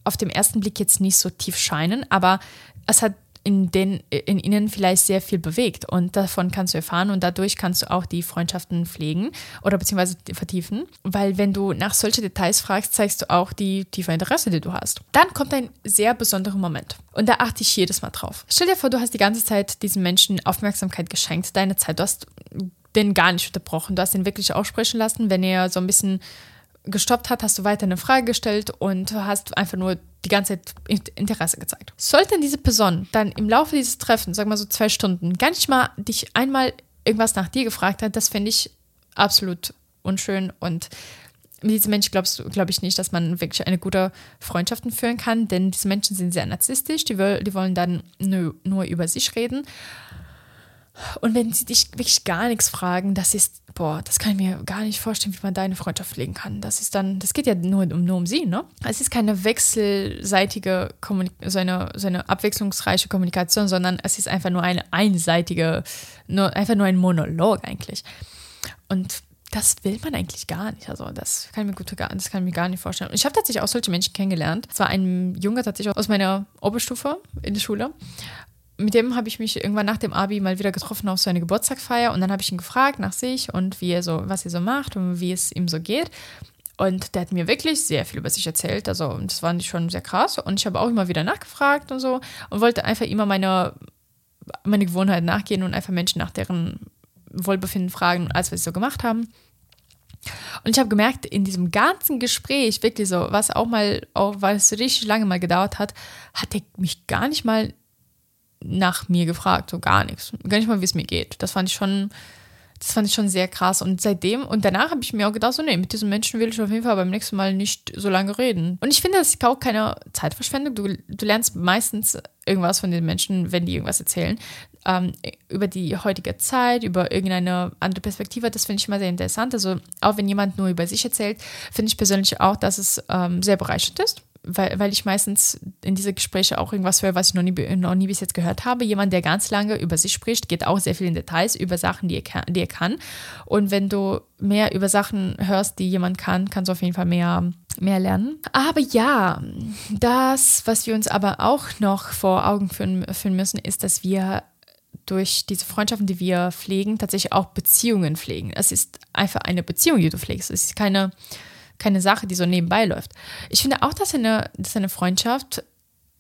Speaker 2: auf dem ersten Blick jetzt nicht so tief scheinen, aber es hat in, den, in ihnen vielleicht sehr viel bewegt und davon kannst du erfahren und dadurch kannst du auch die Freundschaften pflegen oder beziehungsweise vertiefen, weil wenn du nach solchen Details fragst, zeigst du auch die tiefe Interesse, die du hast. Dann kommt ein sehr besonderer Moment und da achte ich jedes Mal drauf. Stell dir vor, du hast die ganze Zeit diesen Menschen Aufmerksamkeit geschenkt, deine Zeit, du hast den gar nicht unterbrochen, du hast ihn wirklich aussprechen lassen, wenn er so ein bisschen gestoppt hat, hast du weiter eine Frage gestellt und hast einfach nur die ganze Zeit Interesse gezeigt. Sollte diese Person dann im Laufe dieses Treffens, sagen wir so zwei Stunden, gar nicht mal dich einmal irgendwas nach dir gefragt hat, das finde ich absolut unschön und mit diesem Menschen glaubst glaube ich nicht, dass man wirklich eine gute Freundschaft führen kann, denn diese Menschen sind sehr narzisstisch, die, die wollen dann nur, nur über sich reden und wenn sie dich wirklich gar nichts fragen, das ist, boah, das kann ich mir gar nicht vorstellen, wie man deine Freundschaft pflegen kann. Das ist dann, das geht ja nur um, nur um sie, ne? Es ist keine wechselseitige, so eine, so eine abwechslungsreiche Kommunikation, sondern es ist einfach nur eine einseitige, nur, einfach nur ein Monolog eigentlich. Und das will man eigentlich gar nicht. Also das kann ich mir gut, das kann ich mir gar nicht vorstellen. Und ich habe tatsächlich auch solche Menschen kennengelernt. Es war ein Junge tatsächlich aus meiner Oberstufe in der Schule mit dem habe ich mich irgendwann nach dem Abi mal wieder getroffen auf so eine Geburtstagsfeier und dann habe ich ihn gefragt nach sich und wie er so, was er so macht und wie es ihm so geht. Und der hat mir wirklich sehr viel über sich erzählt. Also, das ich schon sehr krass. Und ich habe auch immer wieder nachgefragt und so und wollte einfach immer meine, meine Gewohnheit nachgehen und einfach Menschen nach deren Wohlbefinden fragen, als wir es so gemacht haben. Und ich habe gemerkt, in diesem ganzen Gespräch, wirklich so, was auch mal, auch weil es richtig lange mal gedauert hat, hat er mich gar nicht mal nach mir gefragt, so gar nichts. Gar nicht mal, wie es mir geht. Das fand ich schon, das fand ich schon sehr krass. Und seitdem, und danach habe ich mir auch gedacht, so, nee, mit diesen Menschen will ich auf jeden Fall beim nächsten Mal nicht so lange reden. Und ich finde, das ist auch keine Zeitverschwendung. Du, du lernst meistens irgendwas von den Menschen, wenn die irgendwas erzählen ähm, über die heutige Zeit, über irgendeine andere Perspektive. Das finde ich immer sehr interessant. Also auch wenn jemand nur über sich erzählt, finde ich persönlich auch, dass es ähm, sehr bereichernd ist. Weil, weil ich meistens in diese Gespräche auch irgendwas höre, was ich noch nie, noch nie bis jetzt gehört habe. Jemand, der ganz lange über sich spricht, geht auch sehr viel in Details über Sachen, die er, kann, die er kann. Und wenn du mehr über Sachen hörst, die jemand kann, kannst du auf jeden Fall mehr mehr lernen. Aber ja, das, was wir uns aber auch noch vor Augen führen, führen müssen, ist, dass wir durch diese Freundschaften, die wir pflegen, tatsächlich auch Beziehungen pflegen. Es ist einfach eine Beziehung, die du pflegst. Es ist keine, keine Sache, die so nebenbei läuft. Ich finde auch, dass eine, dass eine Freundschaft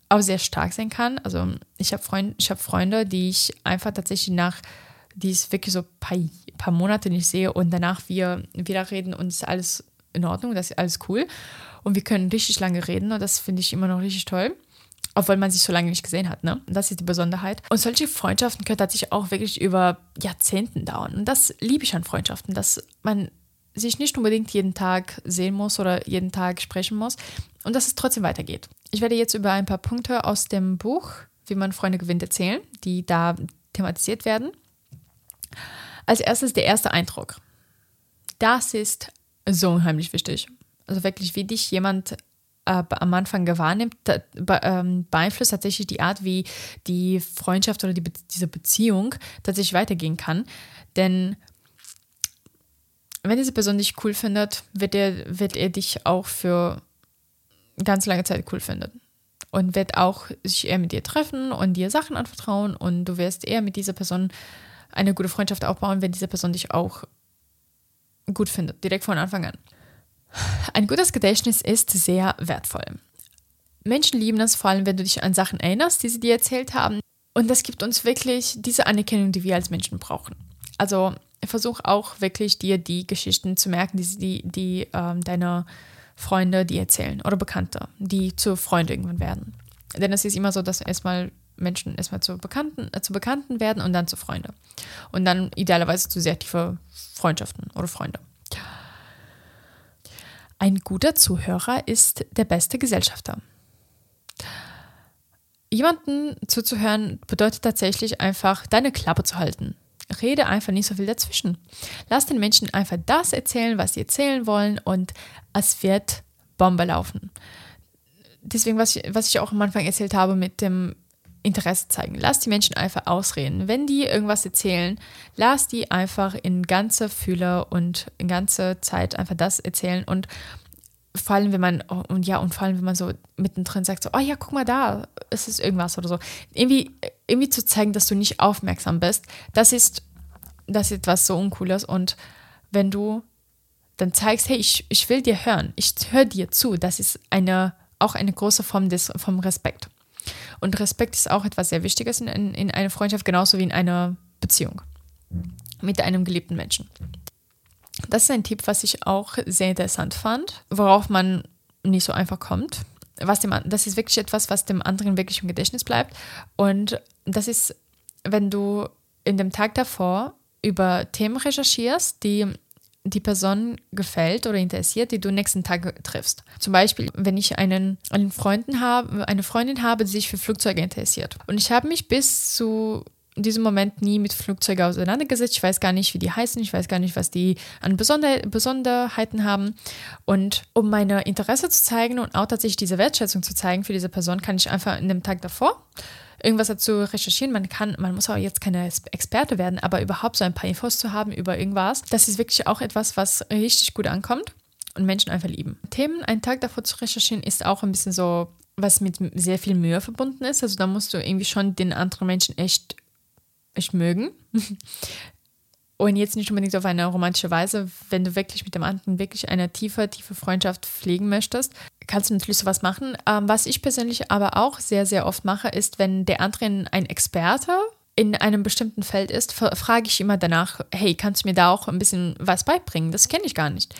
Speaker 2: auch sehr stark sein kann. Also ich habe Freund, hab Freunde, die ich einfach tatsächlich nach, die es wirklich so ein paar, paar Monate nicht sehe und danach wir wieder reden und es ist alles in Ordnung, das ist alles cool. Und wir können richtig lange reden und das finde ich immer noch richtig toll obwohl man sich so lange nicht gesehen hat. Ne? Das ist die Besonderheit. Und solche Freundschaften können tatsächlich auch wirklich über Jahrzehnten dauern. Und das liebe ich an Freundschaften, dass man sich nicht unbedingt jeden Tag sehen muss oder jeden Tag sprechen muss und dass es trotzdem weitergeht. Ich werde jetzt über ein paar Punkte aus dem Buch Wie man Freunde gewinnt erzählen, die da thematisiert werden. Als erstes der erste Eindruck. Das ist so unheimlich wichtig. Also wirklich, wie dich jemand äh, am Anfang wahrnimmt, ähm, beeinflusst tatsächlich die Art, wie die Freundschaft oder die, diese Beziehung tatsächlich weitergehen kann. Denn wenn diese Person dich cool findet, wird er, wird er dich auch für ganz lange Zeit cool finden. Und wird auch sich eher mit dir treffen und dir Sachen anvertrauen. Und du wirst eher mit dieser Person eine gute Freundschaft aufbauen, wenn diese Person dich auch gut findet, direkt von Anfang an. Ein gutes Gedächtnis ist sehr wertvoll. Menschen lieben es vor allem, wenn du dich an Sachen erinnerst, die sie dir erzählt haben. Und das gibt uns wirklich diese Anerkennung, die wir als Menschen brauchen. Also versuch auch wirklich dir die Geschichten zu merken, die, die, die ähm, deine Freunde dir erzählen oder Bekannte, die zu Freunden irgendwann werden. Denn es ist immer so, dass erstmal Menschen erstmal zu Bekannten, äh, zu Bekannten werden und dann zu Freunden. Und dann idealerweise zu sehr tiefe Freundschaften oder Freunde. Ein guter Zuhörer ist der beste Gesellschafter. Jemanden zuzuhören bedeutet tatsächlich einfach, deine Klappe zu halten. Rede einfach nicht so viel dazwischen. Lass den Menschen einfach das erzählen, was sie erzählen wollen und es wird Bombe laufen. Deswegen, was ich, was ich auch am Anfang erzählt habe mit dem Interesse zeigen. Lass die Menschen einfach ausreden. Wenn die irgendwas erzählen, lass die einfach in ganzer Fülle und in ganzer Zeit einfach das erzählen und vor allem, wenn man, oh, und ja, und vor wenn man so mittendrin sagt, so, oh ja, guck mal da, es ist irgendwas oder so. Irgendwie, irgendwie zu zeigen, dass du nicht aufmerksam bist, das ist, das ist etwas so Uncooles. Und wenn du dann zeigst, hey, ich, ich will dir hören, ich höre dir zu, das ist eine, auch eine große Form des, vom Respekt. Und Respekt ist auch etwas sehr Wichtiges in, in einer Freundschaft, genauso wie in einer Beziehung mit einem geliebten Menschen. Das ist ein Tipp, was ich auch sehr interessant fand, worauf man nicht so einfach kommt. Was dem, das ist wirklich etwas, was dem anderen wirklich im Gedächtnis bleibt. Und das ist, wenn du in dem Tag davor über Themen recherchierst, die die Person gefällt oder interessiert, die du nächsten Tag triffst. Zum Beispiel, wenn ich einen, einen Freunden habe, eine Freundin habe, die sich für Flugzeuge interessiert. Und ich habe mich bis zu in diesem Moment nie mit Flugzeugen auseinandergesetzt. Ich weiß gar nicht, wie die heißen. Ich weiß gar nicht, was die an Besonder Besonderheiten haben. Und um meine Interesse zu zeigen und auch tatsächlich diese Wertschätzung zu zeigen für diese Person, kann ich einfach in dem Tag davor irgendwas dazu recherchieren. Man kann, man muss auch jetzt keine Experte werden, aber überhaupt so ein paar Infos zu haben über irgendwas, das ist wirklich auch etwas, was richtig gut ankommt. und Menschen einfach lieben. Themen einen Tag davor zu recherchieren ist auch ein bisschen so, was mit sehr viel Mühe verbunden ist. Also da musst du irgendwie schon den anderen Menschen echt, echt mögen. Und jetzt nicht unbedingt auf eine romantische Weise, wenn du wirklich mit dem anderen wirklich eine tiefe, tiefe Freundschaft pflegen möchtest, kannst du natürlich sowas machen. Ähm, was ich persönlich aber auch sehr, sehr oft mache, ist, wenn der andere ein Experte in einem bestimmten Feld ist, frage ich immer danach, hey, kannst du mir da auch ein bisschen was beibringen? Das kenne ich gar nicht.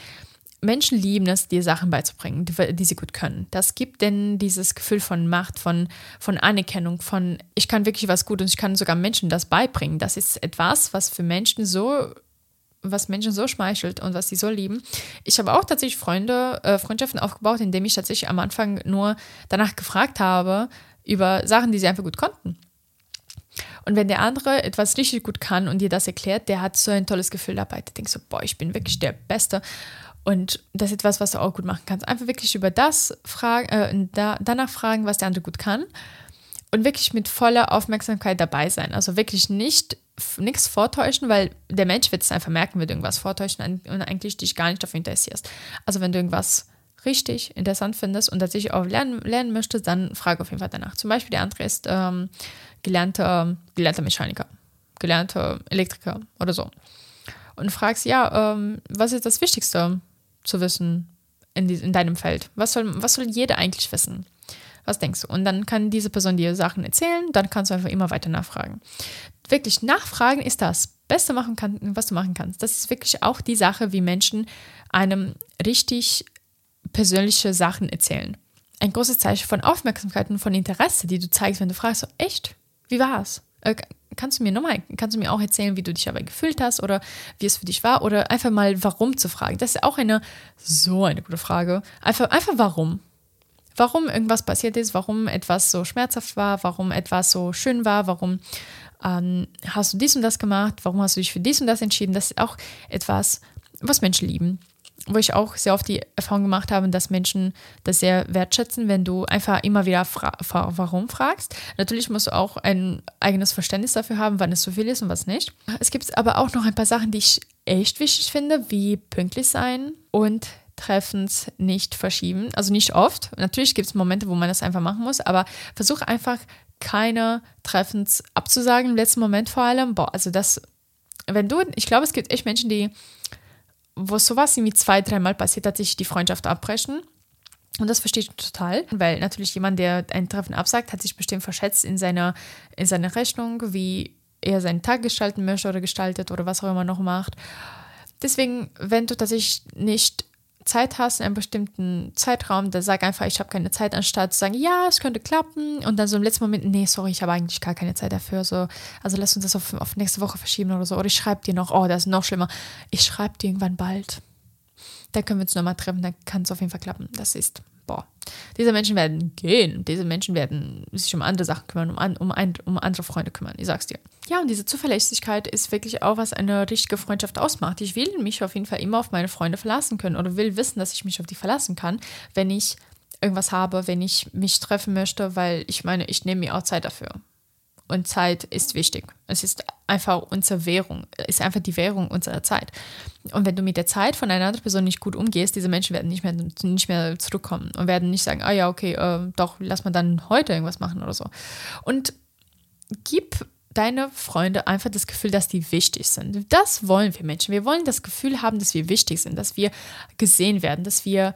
Speaker 2: Menschen lieben es, dir Sachen beizubringen, die, die, sie gut können. Das gibt denn dieses Gefühl von Macht, von, von Anerkennung, von ich kann wirklich was gut und ich kann sogar Menschen das beibringen. Das ist etwas, was für Menschen so was Menschen so schmeichelt und was sie so lieben. Ich habe auch tatsächlich Freunde, äh, Freundschaften aufgebaut, indem ich tatsächlich am Anfang nur danach gefragt habe über Sachen, die sie einfach gut konnten. Und wenn der andere etwas richtig gut kann und dir das erklärt, der hat so ein tolles Gefühl dabei. Der denkt so, boah, ich bin wirklich der Beste. Und das ist etwas, was du auch gut machen kannst. Einfach wirklich über das fragen, äh, da, danach fragen, was der andere gut kann. Und wirklich mit voller Aufmerksamkeit dabei sein. Also wirklich nicht nichts vortäuschen, weil der Mensch wird es einfach merken, wenn du irgendwas vortäuschen und eigentlich dich gar nicht dafür interessierst. Also wenn du irgendwas richtig interessant findest und tatsächlich auch lernen, lernen möchtest, dann frage auf jeden Fall danach. Zum Beispiel der andere ist ähm, gelernter, gelernter Mechaniker, gelernter Elektriker oder so. Und fragst, ja, ähm, was ist das Wichtigste zu wissen in, die, in deinem Feld? Was soll, was soll jeder eigentlich wissen? Was denkst du? Und dann kann diese Person dir Sachen erzählen, dann kannst du einfach immer weiter nachfragen. Wirklich nachfragen ist das Beste, machen kann, was du machen kannst. Das ist wirklich auch die Sache, wie Menschen einem richtig persönliche Sachen erzählen. Ein großes Zeichen von Aufmerksamkeit und von Interesse, die du zeigst, wenn du fragst, so, echt? Wie war's? Kannst du mir nochmal, kannst du mir auch erzählen, wie du dich dabei gefühlt hast oder wie es für dich war oder einfach mal warum zu fragen. Das ist auch eine so eine gute Frage. Einfach, einfach warum. Warum irgendwas passiert ist, warum etwas so schmerzhaft war, warum etwas so schön war, warum ähm, hast du dies und das gemacht, warum hast du dich für dies und das entschieden. Das ist auch etwas, was Menschen lieben wo ich auch sehr oft die Erfahrung gemacht habe, dass Menschen das sehr wertschätzen, wenn du einfach immer wieder fra warum fragst. Natürlich musst du auch ein eigenes Verständnis dafür haben, wann es zu viel ist und was nicht. Es gibt aber auch noch ein paar Sachen, die ich echt wichtig finde, wie pünktlich sein und Treffens nicht verschieben. Also nicht oft. Natürlich gibt es Momente, wo man das einfach machen muss, aber versuch einfach keine Treffens abzusagen im letzten Moment vor allem. Boah, also das, wenn du, ich glaube, es gibt echt Menschen, die wo sowas irgendwie zwei, dreimal passiert, hat sich die Freundschaft abbrechen. Und das verstehe ich total, weil natürlich jemand, der ein Treffen absagt, hat sich bestimmt verschätzt in seiner, in seiner Rechnung, wie er seinen Tag gestalten möchte oder gestaltet oder was auch immer noch macht. Deswegen, wenn du tatsächlich nicht Zeit hast in einem bestimmten Zeitraum, dann sag einfach, ich habe keine Zeit, anstatt zu sagen, ja, es könnte klappen und dann so im letzten Moment, nee, sorry, ich habe eigentlich gar keine Zeit dafür. So, also lass uns das auf, auf nächste Woche verschieben oder so. Oder ich schreibe dir noch, oh, das ist noch schlimmer. Ich schreibe dir irgendwann bald. Da können wir uns nochmal treffen, dann kann es auf jeden Fall klappen. Das ist boah, diese Menschen werden gehen, diese Menschen werden sich um andere Sachen kümmern, um, an, um, ein, um andere Freunde kümmern, ich sag's dir. Ja, und diese Zuverlässigkeit ist wirklich auch, was eine richtige Freundschaft ausmacht. Ich will mich auf jeden Fall immer auf meine Freunde verlassen können oder will wissen, dass ich mich auf die verlassen kann, wenn ich irgendwas habe, wenn ich mich treffen möchte, weil ich meine, ich nehme mir auch Zeit dafür. Und Zeit ist wichtig. Es ist einfach unsere Währung, ist einfach die Währung unserer Zeit. Und wenn du mit der Zeit von einer anderen Person nicht gut umgehst, diese Menschen werden nicht mehr, nicht mehr zurückkommen und werden nicht sagen, ah ja, okay, äh, doch, lass mal dann heute irgendwas machen oder so. Und gib deine Freunde einfach das Gefühl, dass die wichtig sind. Das wollen wir Menschen. Wir wollen das Gefühl haben, dass wir wichtig sind, dass wir gesehen werden, dass wir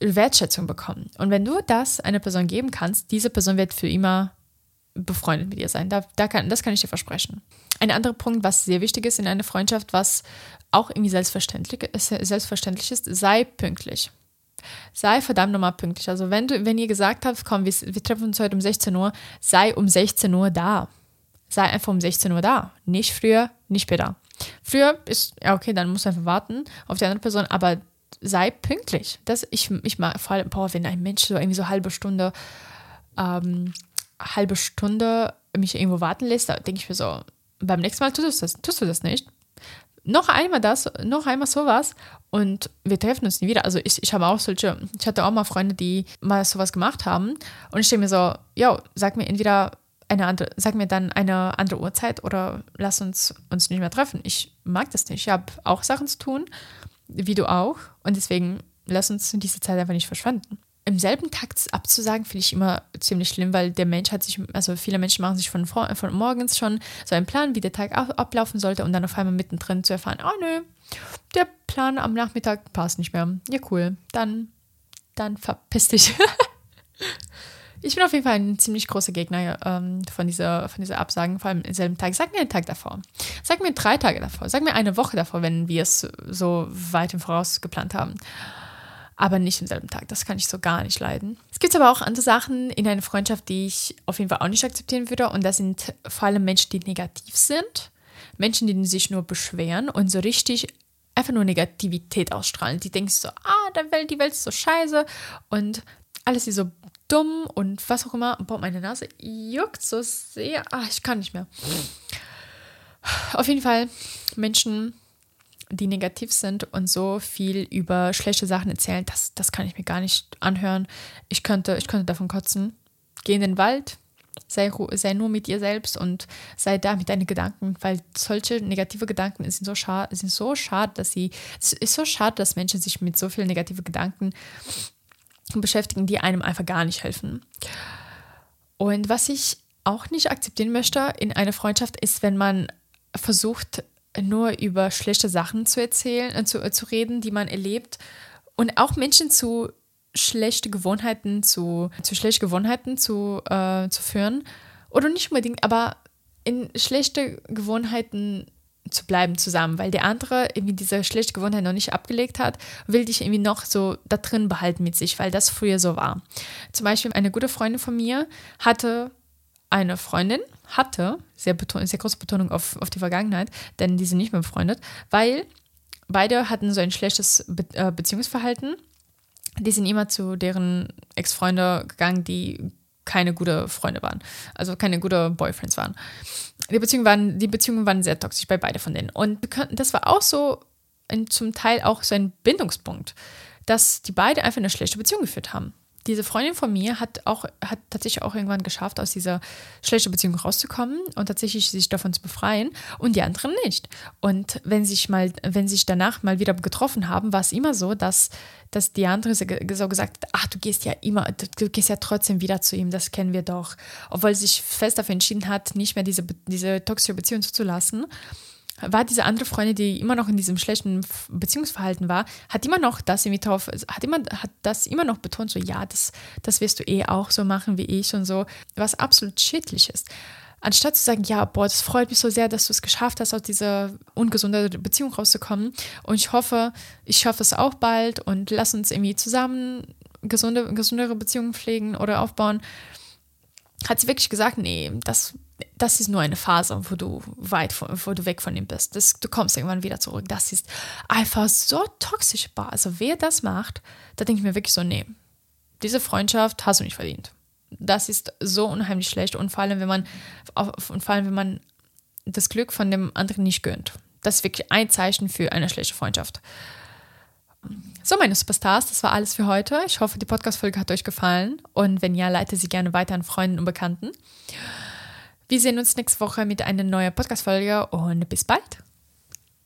Speaker 2: Wertschätzung bekommen. Und wenn du das einer Person geben kannst, diese Person wird für immer befreundet mit ihr sein. Da, da kann, das kann ich dir versprechen. Ein anderer Punkt, was sehr wichtig ist in einer Freundschaft, was auch irgendwie selbstverständlich, selbstverständlich ist, sei pünktlich. Sei verdammt nochmal pünktlich. Also wenn du, wenn ihr gesagt habt, komm, wir, wir treffen uns heute um 16 Uhr, sei um 16 Uhr da. Sei einfach um 16 Uhr da. Nicht früher, nicht später. Früher ist, ja okay, dann musst du einfach warten auf die andere Person, aber sei pünktlich. Das, ich, ich mag vor allem, boah, wenn ein Mensch so irgendwie so halbe Stunde ähm, halbe Stunde mich irgendwo warten lässt, da denke ich mir so, beim nächsten Mal tust du das, tust du das nicht. Noch einmal das, noch einmal sowas und wir treffen uns nie wieder. Also ich, ich habe auch solche, ich hatte auch mal Freunde, die mal sowas gemacht haben und ich denke mir so, ja, sag mir entweder eine andere, sag mir dann eine andere Uhrzeit oder lass uns uns nicht mehr treffen. Ich mag das nicht. Ich habe auch Sachen zu tun, wie du auch und deswegen lass uns diese Zeit einfach nicht verschwenden. Im selben Takt abzusagen, finde ich immer ziemlich schlimm, weil der Mensch hat sich, also viele Menschen machen sich von, von morgens schon so einen Plan, wie der Tag ablaufen sollte und dann auf einmal mittendrin zu erfahren, oh nö, der Plan am Nachmittag passt nicht mehr. Ja, cool. Dann, dann verpiss dich. ich bin auf jeden Fall ein ziemlich großer Gegner ähm, von, dieser, von dieser Absagen, vor allem im selben Tag. Sag mir einen Tag davor. Sag mir drei Tage davor. Sag mir eine Woche davor, wenn wir es so weit im Voraus geplant haben. Aber nicht im selben Tag. Das kann ich so gar nicht leiden. Es gibt aber auch andere Sachen in einer Freundschaft, die ich auf jeden Fall auch nicht akzeptieren würde. Und das sind vor allem Menschen, die negativ sind. Menschen, die sich nur beschweren und so richtig einfach nur Negativität ausstrahlen. Die denken so, ah, der Welt, die Welt ist so scheiße und alles ist so dumm und was auch immer. Boah, meine Nase juckt so sehr. Ah, ich kann nicht mehr. Auf jeden Fall Menschen, die negativ sind und so viel über schlechte Sachen erzählen, das, das kann ich mir gar nicht anhören. Ich könnte, ich könnte davon kotzen. Geh in den Wald, sei, sei nur mit dir selbst und sei da mit deinen Gedanken, weil solche negative Gedanken sind so schade, sind so schade, dass sie, es ist so schade, dass Menschen sich mit so vielen negativen Gedanken beschäftigen, die einem einfach gar nicht helfen. Und was ich auch nicht akzeptieren möchte in einer Freundschaft ist, wenn man versucht, nur über schlechte Sachen zu erzählen, äh, zu, äh, zu reden, die man erlebt und auch Menschen zu schlechte Gewohnheiten zu, zu schlechte Gewohnheiten zu, äh, zu führen. Oder nicht unbedingt, aber in schlechte Gewohnheiten zu bleiben zusammen, weil der andere irgendwie diese schlechte Gewohnheit noch nicht abgelegt hat, will dich irgendwie noch so da drin behalten mit sich, weil das früher so war. Zum Beispiel eine gute Freundin von mir hatte eine Freundin, hatte, sehr, beton sehr große Betonung auf, auf die Vergangenheit, denn die sind nicht mehr befreundet, weil beide hatten so ein schlechtes Be äh, Beziehungsverhalten die sind immer zu deren Ex-Freunde gegangen, die keine gute Freunde waren, also keine gute Boyfriends waren. Die Beziehungen waren, die Beziehungen waren sehr toxisch bei beide von denen. Und das war auch so ein, zum Teil auch so ein Bindungspunkt, dass die beide einfach eine schlechte Beziehung geführt haben diese Freundin von mir hat auch, hat tatsächlich auch irgendwann geschafft, aus dieser schlechten Beziehung rauszukommen und tatsächlich sich davon zu befreien und die anderen nicht. Und wenn sich mal, wenn sich danach mal wieder getroffen haben, war es immer so, dass, dass die andere so gesagt hat, ach, du gehst ja immer, du gehst ja trotzdem wieder zu ihm, das kennen wir doch. Obwohl sie sich fest dafür entschieden hat, nicht mehr diese, diese toxische Beziehung zuzulassen war diese andere Freundin, die immer noch in diesem schlechten Beziehungsverhalten war, hat immer noch das irgendwie drauf, hat immer, hat das immer noch betont, so ja, das, das wirst du eh auch so machen wie ich und so, was absolut schädlich ist. Anstatt zu sagen, ja, boah, das freut mich so sehr, dass du es geschafft hast, aus dieser ungesunden Beziehung rauszukommen. Und ich hoffe, ich schaffe es auch bald und lass uns irgendwie zusammen gesunde, gesundere Beziehungen pflegen oder aufbauen. Hat sie wirklich gesagt, nee, das das ist nur eine Phase, wo du weit von, wo du weg von ihm bist. Das, du kommst irgendwann wieder zurück. Das ist einfach so toxisch. Also wer das macht, da denke ich mir wirklich so, nee, diese Freundschaft hast du nicht verdient. Das ist so unheimlich schlecht und vor allem, wenn man, und vor allem, wenn man das Glück von dem anderen nicht gönnt. Das ist wirklich ein Zeichen für eine schlechte Freundschaft. So, meine Superstars, das war alles für heute. Ich hoffe, die Podcast-Folge hat euch gefallen. Und wenn ja, leite sie gerne weiter an Freunden und Bekannten. Wir sehen uns nächste Woche mit einer neuen Podcast-Folge und bis bald.